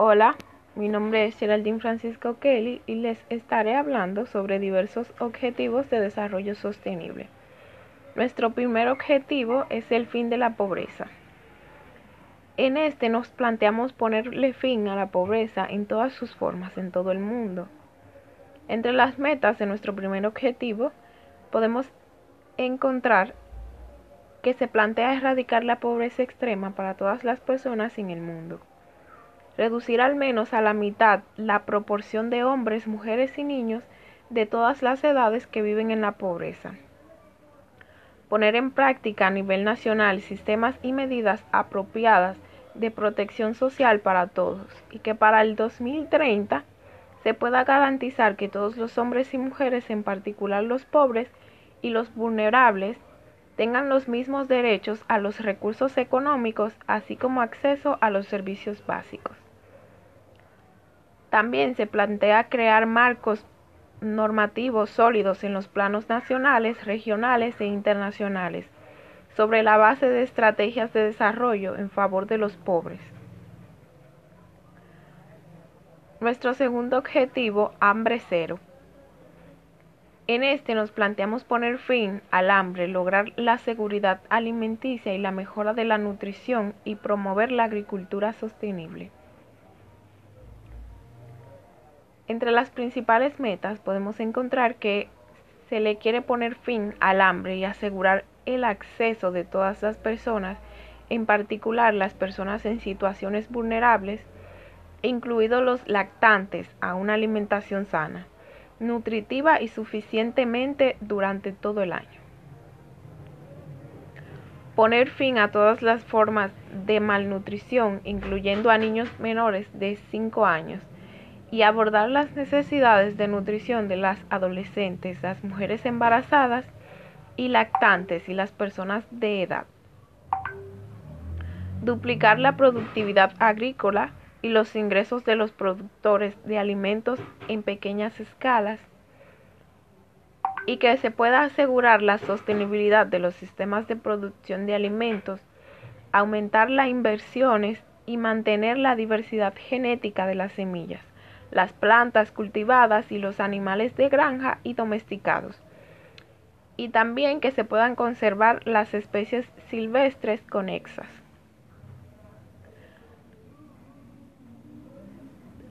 Hola, mi nombre es Geraldine Francisco Kelly y les estaré hablando sobre diversos objetivos de desarrollo sostenible. Nuestro primer objetivo es el fin de la pobreza. En este nos planteamos ponerle fin a la pobreza en todas sus formas en todo el mundo. Entre las metas de nuestro primer objetivo podemos encontrar que se plantea erradicar la pobreza extrema para todas las personas en el mundo. Reducir al menos a la mitad la proporción de hombres, mujeres y niños de todas las edades que viven en la pobreza. Poner en práctica a nivel nacional sistemas y medidas apropiadas de protección social para todos y que para el 2030 se pueda garantizar que todos los hombres y mujeres, en particular los pobres y los vulnerables, tengan los mismos derechos a los recursos económicos, así como acceso a los servicios básicos. También se plantea crear marcos normativos sólidos en los planos nacionales, regionales e internacionales, sobre la base de estrategias de desarrollo en favor de los pobres. Nuestro segundo objetivo, hambre cero. En este nos planteamos poner fin al hambre, lograr la seguridad alimenticia y la mejora de la nutrición y promover la agricultura sostenible. Entre las principales metas podemos encontrar que se le quiere poner fin al hambre y asegurar el acceso de todas las personas, en particular las personas en situaciones vulnerables, incluidos los lactantes, a una alimentación sana nutritiva y suficientemente durante todo el año. Poner fin a todas las formas de malnutrición, incluyendo a niños menores de 5 años, y abordar las necesidades de nutrición de las adolescentes, las mujeres embarazadas y lactantes y las personas de edad. Duplicar la productividad agrícola y los ingresos de los productores de alimentos en pequeñas escalas y que se pueda asegurar la sostenibilidad de los sistemas de producción de alimentos, aumentar las inversiones y mantener la diversidad genética de las semillas, las plantas cultivadas y los animales de granja y domesticados. Y también que se puedan conservar las especies silvestres conexas.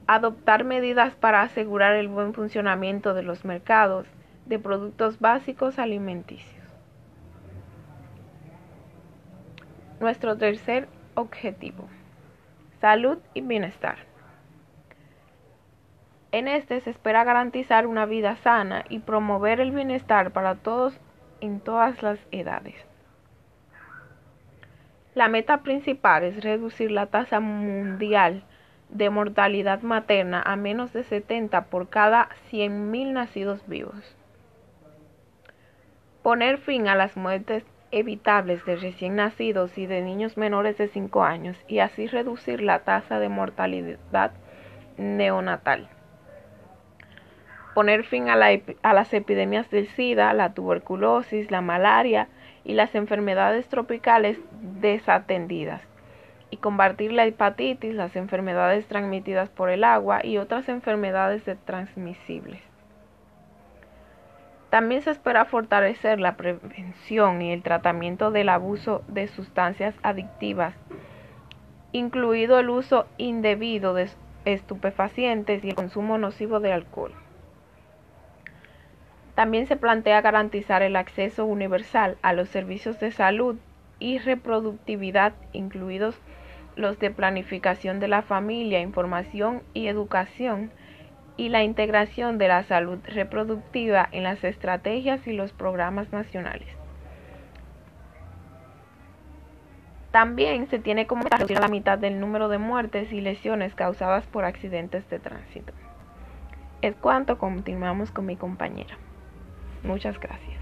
adoptar medidas para asegurar el buen funcionamiento de los mercados de productos básicos alimenticios. Nuestro tercer objetivo, salud y bienestar. En este se espera garantizar una vida sana y promover el bienestar para todos en todas las edades. La meta principal es reducir la tasa mundial de mortalidad materna a menos de 70 por cada 100.000 nacidos vivos. Poner fin a las muertes evitables de recién nacidos y de niños menores de 5 años y así reducir la tasa de mortalidad neonatal. Poner fin a, a las epidemias del SIDA, la tuberculosis, la malaria y las enfermedades tropicales desatendidas y combatir la hepatitis, las enfermedades transmitidas por el agua y otras enfermedades transmisibles. También se espera fortalecer la prevención y el tratamiento del abuso de sustancias adictivas, incluido el uso indebido de estupefacientes y el consumo nocivo de alcohol. También se plantea garantizar el acceso universal a los servicios de salud y reproductividad, incluidos los de planificación de la familia, información y educación, y la integración de la salud reproductiva en las estrategias y los programas nacionales. También se tiene como reducir la mitad del número de muertes y lesiones causadas por accidentes de tránsito. Es cuanto continuamos con mi compañera. Muchas gracias.